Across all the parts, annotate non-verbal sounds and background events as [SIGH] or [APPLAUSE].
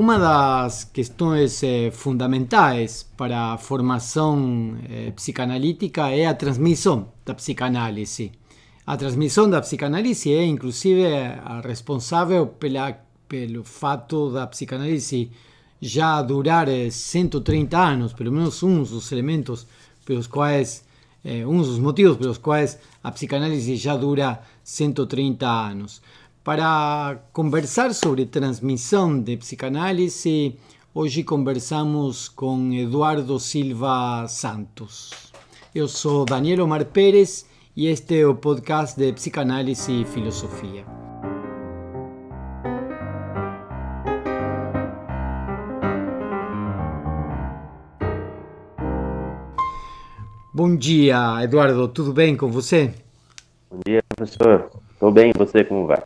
uma das questões eh, fundamentais para a formação eh, psicanalítica é a transmissão da psicanálise. A transmissão da psicanálise é, inclusive, a responsável pela, pelo fato da psicanálise já durar 130 eh, anos, pelo menos um dos elementos pelos quais, eh, um dos motivos pelos quais a psicanálise já dura 130 anos. Para conversar sobre transmissão de psicanálise, hoje conversamos com Eduardo Silva Santos. Eu sou Daniel Omar Pérez e este é o podcast de Psicanálise e Filosofia. Bom dia, Eduardo, tudo bem com você? Bom dia, professor. Estou bem, e você como vai?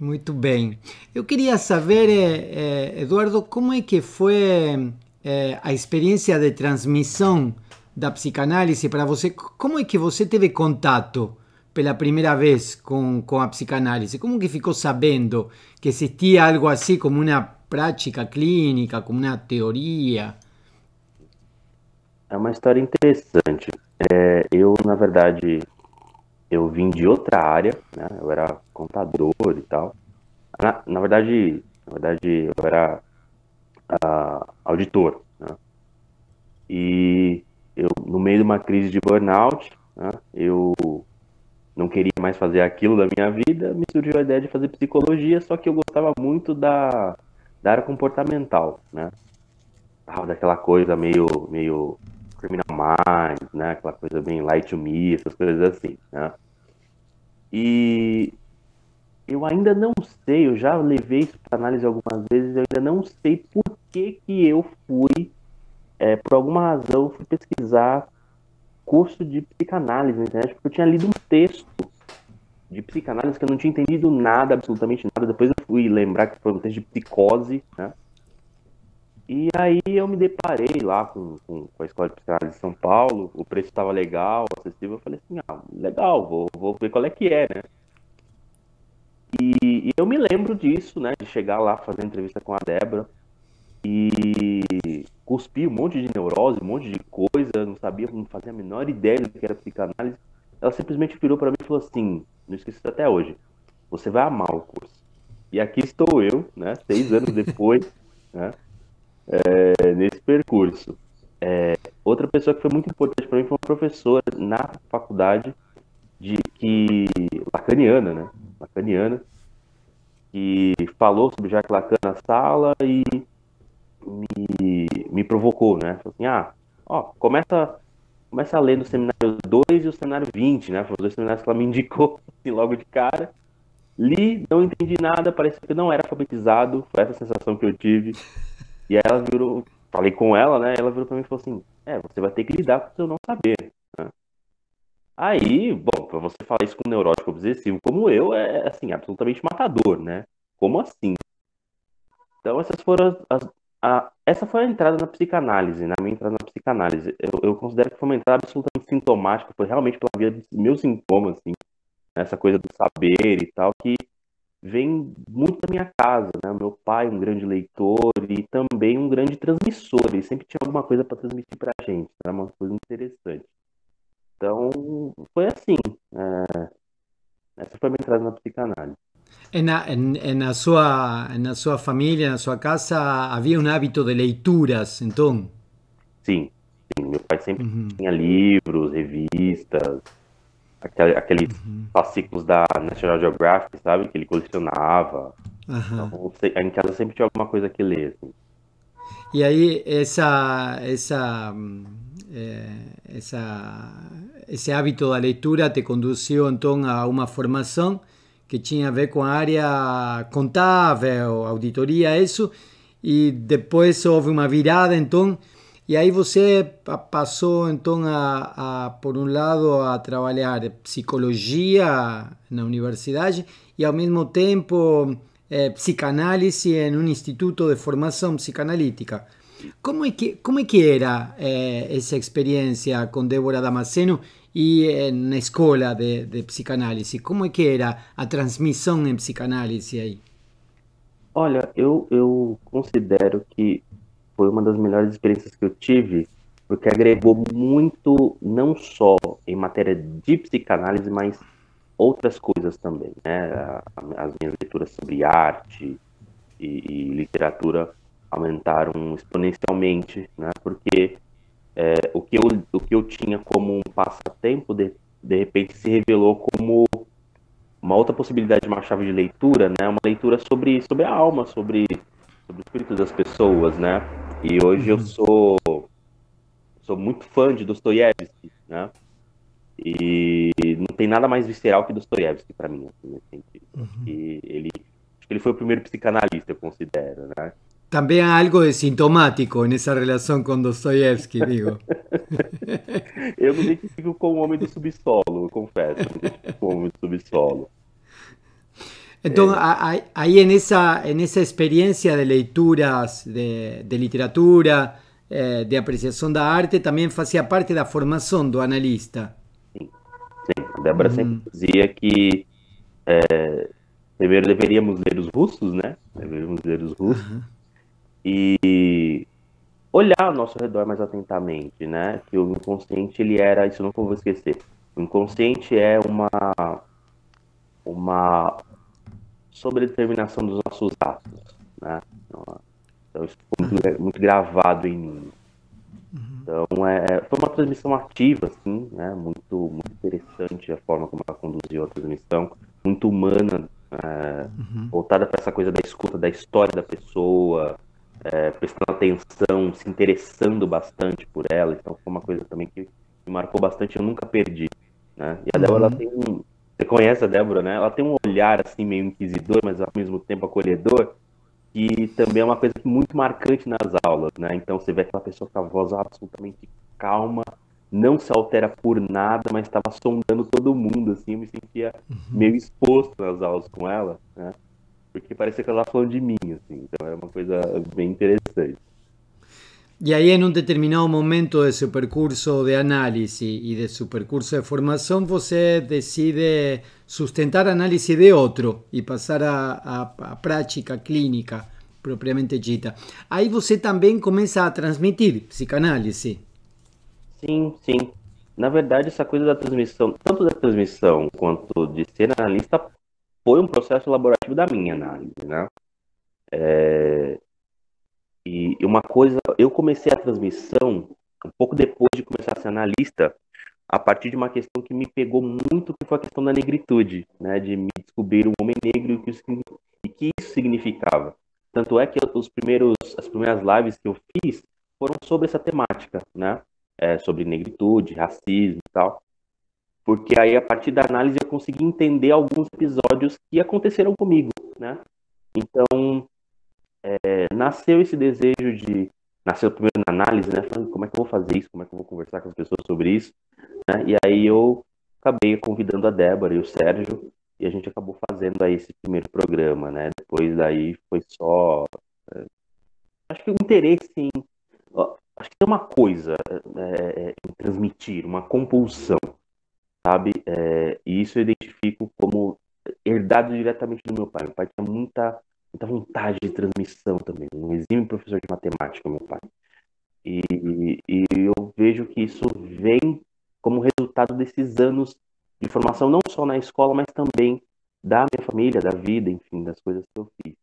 Muito bem. Eu queria saber, eh, eh, Eduardo, como é que foi eh, a experiência de transmissão da psicanálise para você? Como é que você teve contato pela primeira vez com, com a psicanálise? Como que ficou sabendo que existia algo assim como uma prática clínica, como uma teoria? É uma história interessante. É, eu, na verdade, eu vim de outra área, né? Eu era contador e tal. Na, na verdade, na verdade, eu era uh, auditor, né? E eu, no meio de uma crise de burnout, né? eu não queria mais fazer aquilo da minha vida, me surgiu a ideia de fazer psicologia, só que eu gostava muito da, da área comportamental, né? daquela coisa meio, meio Criminal Minds, né? Aquela coisa bem Light to Me, essas coisas assim, né? E eu ainda não sei, eu já levei isso para análise algumas vezes, eu ainda não sei por que que eu fui, é, por alguma razão, fui pesquisar curso de psicanálise na internet, porque eu tinha lido um texto de psicanálise que eu não tinha entendido nada, absolutamente nada. Depois eu fui lembrar que foi um texto de psicose, né? E aí eu me deparei lá com, com, com a Escola de Psicanálise de São Paulo, o preço estava legal, acessível, eu falei assim, ah, legal, vou, vou ver qual é que é, né? E, e, eu me lembro disso, né, de chegar lá, fazer entrevista com a Débora e cuspir um monte de neurose, um monte de coisa, não sabia, não fazia a menor ideia do que era psicanálise. Ela simplesmente virou para mim e falou assim, não esqueci até hoje, você vai amar o curso. E aqui estou eu, né, seis anos depois, [LAUGHS] né, é, nesse percurso. É, outra pessoa que foi muito importante para mim foi uma professora na faculdade de que lacaniana, né? Lacaniana, que falou sobre Jacques Lacan na sala e me, me provocou, né? Falou assim, ah, ó, começa, começa a ler no seminário 2 e o seminário 20, né? Foram os dois seminários que ela me indicou [LAUGHS] assim, logo de cara. Li, não entendi nada, parecia que não era alfabetizado, foi essa sensação que eu tive. E aí ela virou, falei com ela, né? Ela virou pra mim e falou assim: É, você vai ter que lidar com o seu não saber. Né? Aí, bom, pra você falar isso com um neurótico obsessivo como eu, é assim, absolutamente matador, né? Como assim? Então, essas foram as. as a, essa foi a entrada na psicanálise, na minha entrada na psicanálise. Eu, eu considero que foi uma entrada absolutamente sintomática, foi realmente pela via dos meus sintomas, assim, essa coisa do saber e tal, que vem muito da minha casa, né? Meu pai, um grande leitor e também um grande transmissor. Ele sempre tinha alguma coisa para transmitir para a gente. Era uma coisa interessante. Então, foi assim. É... Essa foi a minha entrada na psicanálise. E na, na, sua, na sua família, na sua casa, havia um hábito de leituras, então? Sim, sim. meu pai sempre uhum. tinha livros, revistas, aquele, aqueles uhum. fascículos da National Geographic, sabe? Que ele colecionava. Uhum. Então, em casa sempre tinha alguma coisa que ler. Assim. E aí, essa, essa, é, essa, esse hábito da leitura te conduziu então a uma formação que tinha a ver com a área contábil, auditoria, isso, e depois houve uma virada, então e aí você passou então a, a, por um lado a trabalhar psicologia na universidade e ao mesmo tempo eh, psicanálise em um instituto de formação psicanalítica. Como é que, como é que era eh, essa experiência com Débora Damasceno e eh, na escola de, de psicanálise? Como é que era a transmissão em psicanálise aí? Olha, eu, eu considero que foi uma das melhores experiências que eu tive, porque agregou muito, não só em matéria de psicanálise, mas outras coisas também, né? As minhas leituras sobre arte e, e literatura aumentaram exponencialmente, né? Porque é, o, que eu, o que eu tinha como um passatempo, de, de repente, se revelou como uma outra possibilidade de uma chave de leitura, né? Uma leitura sobre, sobre a alma, sobre, sobre o espírito das pessoas, né? E hoje eu uhum. sou sou muito fã de Dostoiévski, né? E não tem nada mais visceral que Dostoiévski para mim, assim, nesse sentido. Uhum. E ele, acho que ele foi o primeiro psicanalista, eu considero, né? Também há algo de sintomático nessa relação com Dostoiévski, digo. [LAUGHS] eu me identifico com o homem do subsolo, eu confesso, com o homem do subsolo. Então, é. aí nessa, nessa experiência de leituras de, de literatura, eh, de apreciação da arte, também fazia parte da formação do analista. Sim, sim. a Débora sempre dizia que é, primeiro deveríamos ler os russos, né? Deveríamos ler os russos. Uhum e olhar ao nosso redor mais atentamente, né? Que o inconsciente ele era, isso nunca vou esquecer. O inconsciente é uma uma sobredeterminação dos nossos atos, né? Então isso ficou muito, muito gravado em mim. Então é, foi uma transmissão ativa, assim, né? Muito, muito interessante a forma como ela conduziu a transmissão, muito humana, é, uhum. voltada para essa coisa da escuta da história da pessoa, é, prestando atenção, se interessando bastante por ela. Então foi uma coisa também que me marcou bastante, eu nunca perdi. Né? E a Débora, ela uhum. tem um. Você conhece a Débora, né? Ela tem um olhar assim meio inquisidor, mas ao mesmo tempo acolhedor, que também é uma coisa muito marcante nas aulas, né? Então você vê aquela pessoa com a voz absolutamente calma, não se altera por nada, mas estava sondando todo mundo, assim, eu me sentia uhum. meio exposto nas aulas com ela, né? porque parecia que ela estava falando de mim, assim, então era uma coisa bem interessante. E aí, em um determinado momento de seu percurso de análise e de seu percurso de formação, você decide sustentar a análise de outro e passar à prática clínica propriamente dita. Aí você também começa a transmitir psicanálise. Sim, sim. Na verdade, essa coisa da transmissão, tanto da transmissão quanto de ser analista, foi um processo elaborativo da minha análise, né? É, e uma coisa, eu comecei a transmissão um pouco depois de começar a ser analista, a partir de uma questão que me pegou muito, que foi a questão da negritude, né? De me descobrir um homem negro e e que isso significava. Tanto é que os primeiros, as primeiras lives que eu fiz foram sobre essa temática, né? É, sobre negritude, racismo e tal porque aí a partir da análise eu consegui entender alguns episódios que aconteceram comigo, né? Então é, nasceu esse desejo de nasceu primeiro na análise, né? Falando como é que eu vou fazer isso, como é que eu vou conversar com as pessoas sobre isso, né? E aí eu acabei convidando a Débora e o Sérgio e a gente acabou fazendo aí esse primeiro programa, né? Depois daí foi só é, acho que o interesse em acho que tem uma coisa é, é em transmitir, uma compulsão sabe? É, e isso eu identifico como herdado diretamente do meu pai. Meu pai tinha muita, muita vontade de transmissão também, um exímio professor de matemática, meu pai. E, e, eu vejo que isso vem como resultado desses anos de formação, não só na escola, mas também da minha família, da vida, enfim, das coisas que eu fiz.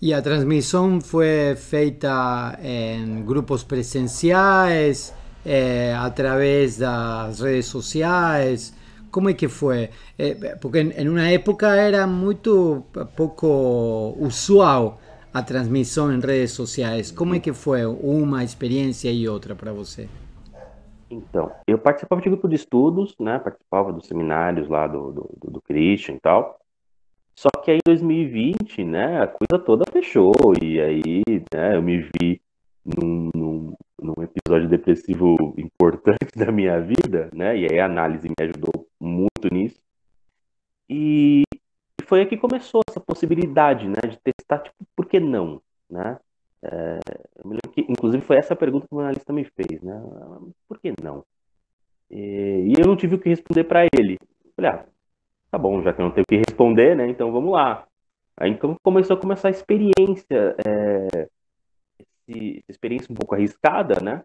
E a transmissão foi feita em grupos presenciais, eh, a través das redes sociais? Como é que foi? Eh, porque em uma época era muito pouco usual a transmissão em redes sociais. Como é que foi uma experiência e outra para você? Então, eu participava de grupo de estudos, né? Participava dos seminários lá do, do, do Christian e tal. Só que aí em 2020, né, a coisa toda fechou. E aí, né, eu me vi num, num, num, episódio depressivo importante [LAUGHS] da minha vida, né? E aí a análise me ajudou muito nisso. E foi aí que começou essa possibilidade, né? De testar, tipo, por que não, né? É, eu me lembro que, inclusive, foi essa pergunta que o analista me fez, né? Por que não? E, e eu não tive o que responder para ele. Falei, ah, tá bom, já que eu não tenho o que responder, né? Então vamos lá. Aí, então começou a começar a experiência, é, esse, experiência um pouco arriscada, né?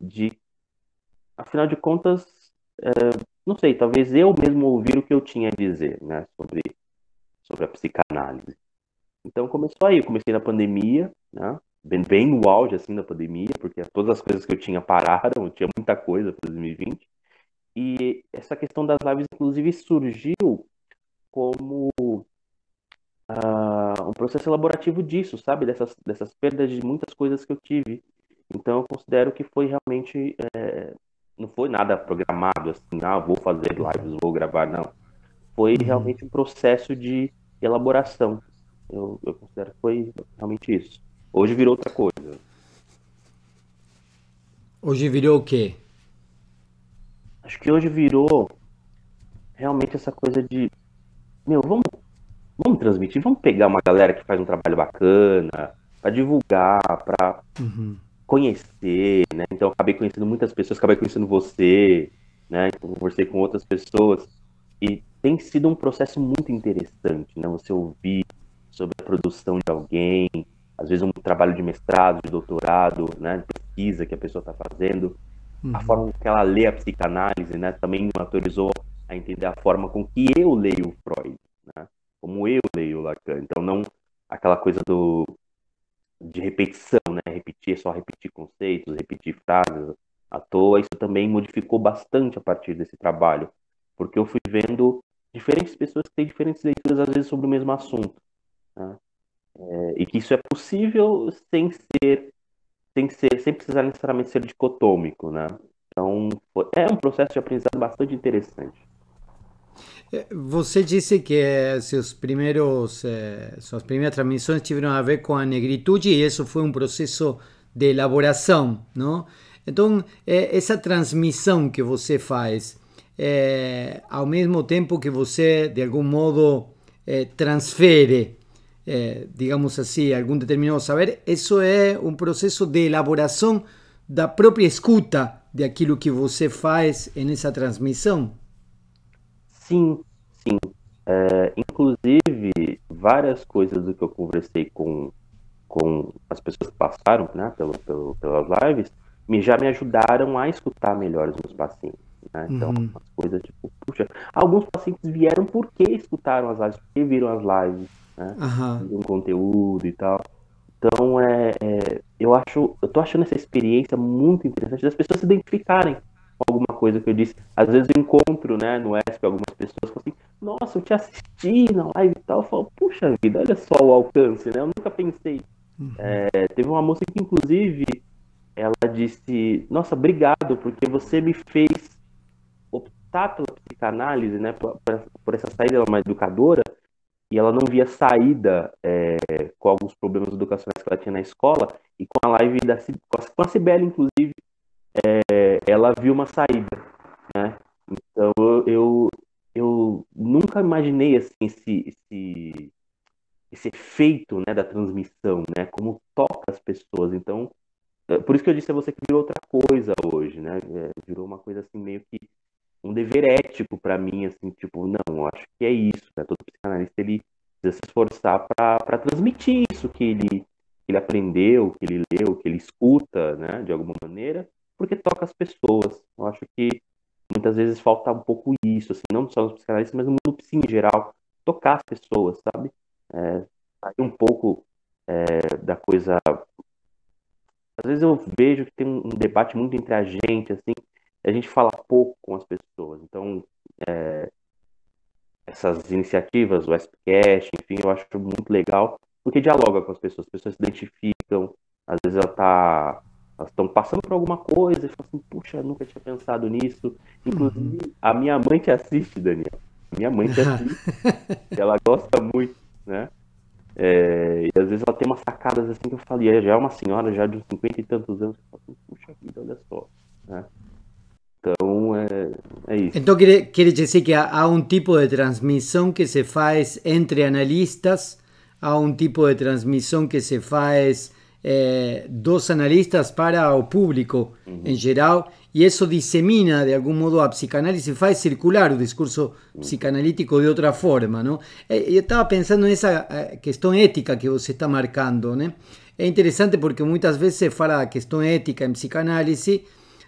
De, afinal de contas, é, não sei, talvez eu mesmo ouvir o que eu tinha a dizer, né? Sobre, sobre a psicanálise. Então começou aí, eu comecei na pandemia, né? Bem, bem no auge assim da pandemia, porque todas as coisas que eu tinha pararam, eu tinha muita coisa para 2020. E essa questão das lives, inclusive, surgiu como uh, um processo elaborativo disso, sabe? Dessas, dessas perdas de muitas coisas que eu tive. Então, eu considero que foi realmente. É, não foi nada programado assim, ah, vou fazer lives, vou gravar, não. Foi uhum. realmente um processo de elaboração. Eu, eu considero que foi realmente isso. Hoje virou outra coisa. Hoje virou o quê? Acho que hoje virou realmente essa coisa de meu, vamos, vamos transmitir, vamos pegar uma galera que faz um trabalho bacana, para divulgar, para uhum. conhecer, né? Então acabei conhecendo muitas pessoas, acabei conhecendo você, né? Então, conversei com outras pessoas e tem sido um processo muito interessante, né? Você ouvir sobre a produção de alguém, às vezes um trabalho de mestrado, de doutorado, né? De pesquisa que a pessoa está fazendo, uhum. a forma que ela lê a psicanálise, né? Também me autorizou a entender a forma com que eu leio Freud? Como eu leio Lacan. Então, não aquela coisa do de repetição, né? Repetir, só repetir conceitos, repetir frases à toa. Isso também modificou bastante a partir desse trabalho, porque eu fui vendo diferentes pessoas que têm diferentes leituras, às vezes, sobre o mesmo assunto. Né? É, e que isso é possível sem ser, sem ser, sem precisar necessariamente ser dicotômico, né? Então, é um processo de aprendizado bastante interessante. Eh, você disse que seus primeiros, eh, suas primeiras transmissões tiveram a ver com a negritude e isso foi um processo de elaboração, não? Então, eh, essa transmissão que você faz, eh, ao mesmo tempo que você, de algum modo, eh, transfere, eh, digamos assim, algum determinado saber, isso é um processo de elaboração da própria escuta de aquilo que você faz nessa transmissão? Sim, sim. É, inclusive, várias coisas do que eu conversei com, com as pessoas que passaram né, pelo, pelo, pelas lives me, já me ajudaram a escutar melhor os meus pacientes. Né? Então, uhum. as coisas tipo, puxa, alguns pacientes vieram porque escutaram as lives, porque viram as lives, né? Uhum. Um conteúdo e tal. Então, é, é, eu acho, eu tô achando essa experiência muito interessante das pessoas se identificarem alguma coisa que eu disse. Às vezes eu encontro, né, no ESP algumas pessoas falam assim, nossa, eu te assisti na live e tal. Eu falo, puxa vida, olha só o alcance, né? Eu nunca pensei. Uhum. É, teve uma moça que, inclusive, ela disse, nossa, obrigado, porque você me fez optar pela psicanálise, né, por, por essa saída, uma educadora, e ela não via saída é, com alguns problemas educacionais que ela tinha na escola, e com a live da com a Cibele, inclusive, é, ela viu uma saída, né? Então eu, eu nunca imaginei assim esse, esse, esse efeito né, da transmissão, né? Como toca as pessoas. Então, é, por isso que eu disse a você que virou outra coisa hoje, né? É, virou uma coisa assim meio que um dever ético para mim, assim, tipo, não, acho que é isso, né? Todo psicanalista ele precisa se esforçar para transmitir isso que ele, que ele aprendeu, que ele leu, que ele escuta, né? De alguma maneira porque toca as pessoas. Eu acho que muitas vezes falta um pouco isso, assim, não só nos psicanalistas, mas no mundo psi em geral, tocar as pessoas, sabe? É, sair um pouco é, da coisa. Às vezes eu vejo que tem um debate muito entre a gente, assim, a gente fala pouco com as pessoas. Então, é, essas iniciativas, o SPCast, enfim, eu acho muito legal, porque dialoga com as pessoas, as pessoas se identificam, às vezes ela tá elas estão passando por alguma coisa e falam assim, puxa, nunca tinha pensado nisso. Inclusive, uhum. a minha mãe te assiste, Daniel. Minha mãe te [LAUGHS] assiste. ela gosta muito, né? É, e às vezes ela tem umas sacadas assim que eu falei, já é uma senhora já de uns 50 e tantos anos, que fala assim, puxa vida, olha só. Né? Então é, é isso. Então quer, quer dizer que há, há um tipo de transmissão que se faz entre analistas, há um tipo de transmissão que se faz é, dos analistas para o público uhum. em geral, e isso dissemina de algum modo a psicanálise, faz circular o discurso psicanalítico de outra forma. Não? Eu estava pensando nessa questão ética que você está marcando. Né? É interessante porque muitas vezes se fala da questão ética em psicanálise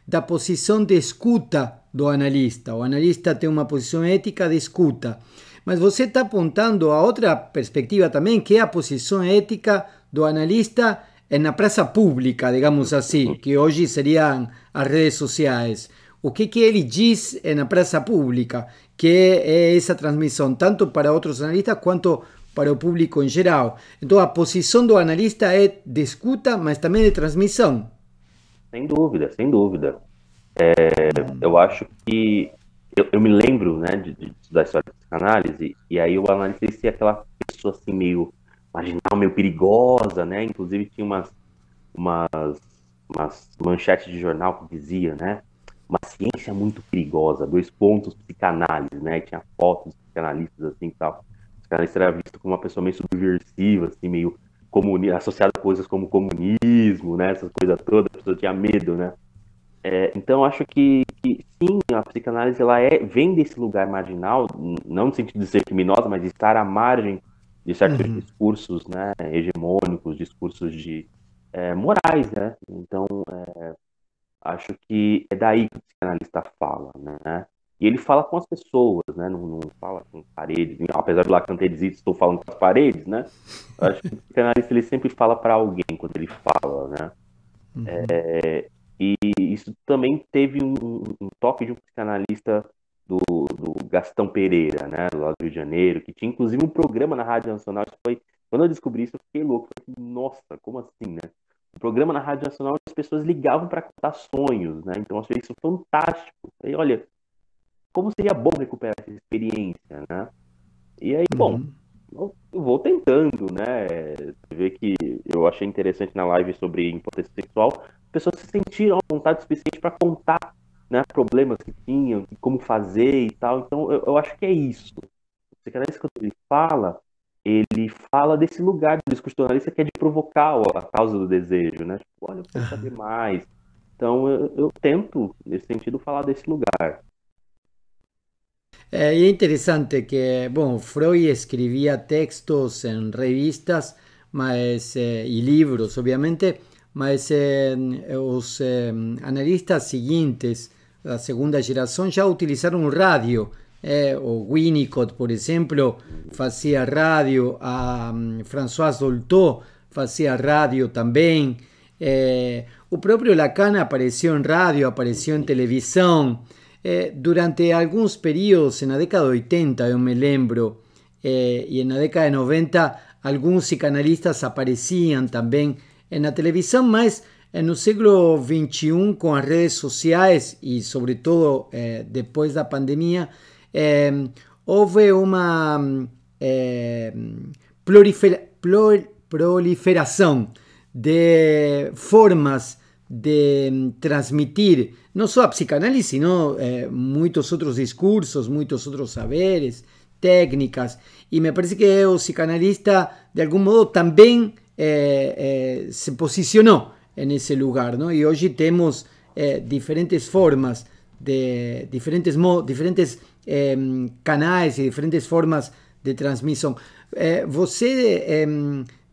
da posição de escuta do analista. O analista tem uma posição ética de escuta. Mas você está apontando a outra perspectiva também, que é a posição ética do analista na praça pública, digamos assim, que hoje seriam as redes sociais. O que, que ele diz na praça pública, que é essa transmissão, tanto para outros analistas quanto para o público em geral. Então, a posição do analista é de escuta, mas também de transmissão. Sem dúvida, sem dúvida. É, eu acho que eu, eu, me lembro, né, de, de, da história de psicanálise, e aí o analista é aquela pessoa assim meio marginal, meio perigosa, né? Inclusive tinha umas, umas, umas manchetes de jornal que dizia, né? Uma ciência muito perigosa, dois pontos psicanálise, né? tinha fotos de psicanalistas assim e tal. O psicanalista era visto como uma pessoa meio subversiva, assim, meio comuni associada a coisas como comunismo, né? Essas coisas todas, a pessoa tinha medo, né? É, então acho que, que, sim, a psicanálise ela é, vem desse lugar marginal, não no sentido de ser criminosa, mas de estar à margem de certos uhum. discursos né, hegemônicos, discursos de é, morais, né? Então, é, acho que é daí que o psicanalista fala, né? E ele fala com as pessoas, né? Não, não fala com paredes. Apesar do Lacan ter dito, estou falando com as paredes, né? acho que o psicanalista ele sempre fala para alguém quando ele fala, né? Uhum. É, e isso também teve um, um, toque de um psicanalista do, do Gastão Pereira, né, lá do Rio de Janeiro, que tinha inclusive um programa na Rádio Nacional. Foi, quando eu descobri isso, eu fiquei louco. Falei, Nossa, como assim, né? Um programa na Rádio Nacional, as pessoas ligavam para contar sonhos, né? Então eu achei isso fantástico. Falei, olha, como seria bom recuperar essa experiência, né? E aí, bom, uhum. eu vou tentando, né? Você vê que eu achei interessante na live sobre impotência sexual, pessoas se sentiram à vontade suficiente para contar né, problemas que tinham, como fazer e tal. Então, eu, eu acho que é isso. O psicanalista, quando ele fala, ele fala desse lugar do discurso jornalista que é de provocar a causa do desejo, né? Tipo, olha, eu quero saber mais. Então, eu, eu tento, nesse sentido, falar desse lugar. É, é interessante que, bom, Freud escrevia textos em revistas mas, eh, e livros, obviamente, mas eh, os eh, analistas seguintes da segunda geração já utilizaram rádio. Eh, o Winnicott, por exemplo, fazia rádio, a um, François Dolto fazia rádio também. Eh, o próprio Lacan apareceu em rádio, apareceu em televisão. Eh, durante alguns períodos, na década de 80, eu me lembro, e na década de 90, alguns psicanalistas apareciam também na televisão, mas no século XXI, com as redes sociais e, sobretudo, eh, depois da pandemia, eh, houve uma de formas de transmitir não só a psicanálise, sino eh, muitos outros discursos, muitos outros saberes, técnicas. E me parece que o psicanalista, de algum modo, também eh, eh, se posicionou nesse lugar, ¿no? E hoje temos eh, diferentes formas de diferentes diferentes eh, canais e diferentes formas de transmissão. Eh, você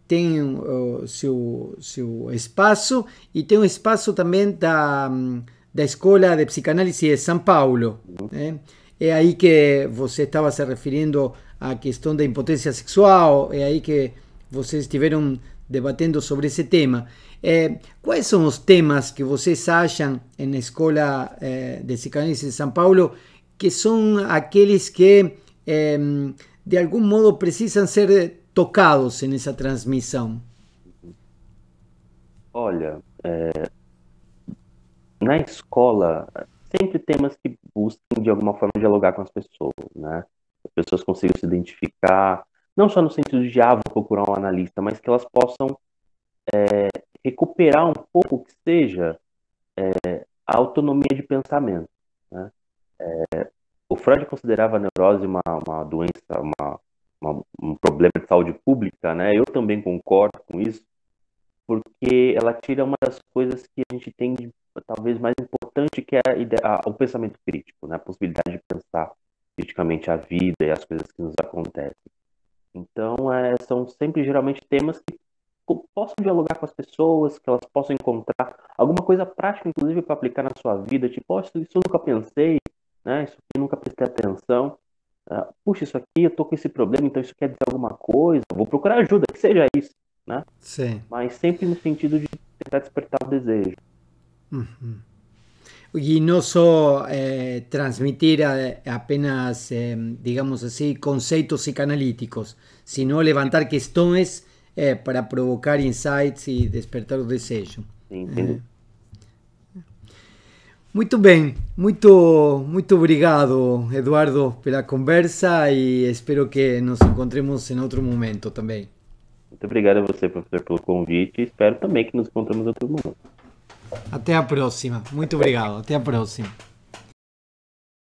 tem o seu, seu espaço e tem um espaço também da, da Escola de Psicanálise de São Paulo. Né? É aí que você estava se referindo à questão da impotência sexual, é aí que vocês estiveram debatendo sobre esse tema. Eh, quais são os temas que vocês acham na Escola eh, de Psicanálise de São Paulo que são aqueles que, eh, de algum modo, precisam ser tocados nessa transmissão? Olha, na escola, sempre temas que buscam, de alguma forma, dialogar com as pessoas, né? As pessoas consigam se identificar, não só no sentido de, ah, vou procurar um analista, mas que elas possam é, recuperar um pouco que seja é, a autonomia de pensamento. Né? É, o Freud considerava a neurose uma, uma doença, uma, uma, um problema de saúde pública, né? Eu também concordo com isso, porque ela tira uma das coisas que a gente tem de, talvez mais importante, que é a a, o pensamento crítico, né? a possibilidade de pensar criticamente a vida e as coisas que nos acontecem. Então, é, são sempre geralmente temas que possam dialogar com as pessoas, que elas possam encontrar alguma coisa prática, inclusive, para aplicar na sua vida, tipo, oh, isso, isso eu nunca pensei, né? Isso aqui eu nunca prestei atenção. Uh, puxa, isso aqui eu tô com esse problema, então isso quer dizer alguma coisa, vou procurar ajuda, que seja isso, né? Sim. Mas sempre no sentido de tentar despertar o desejo. Uhum. Y no solo eh, transmitir a, apenas, eh, digamos así, conceptos psicanalíticos, sino levantar questões eh, para provocar insights e despertar o desejo. Sim, Muito bem, muito, muito obrigado, Eduardo, pela conversa e espero que nos encontremos em outro momento também. Muito obrigado a você, professor, pelo convite e espero também que nos encontremos em outro momento. Até a próxima. Muito obrigado. Até a próxima.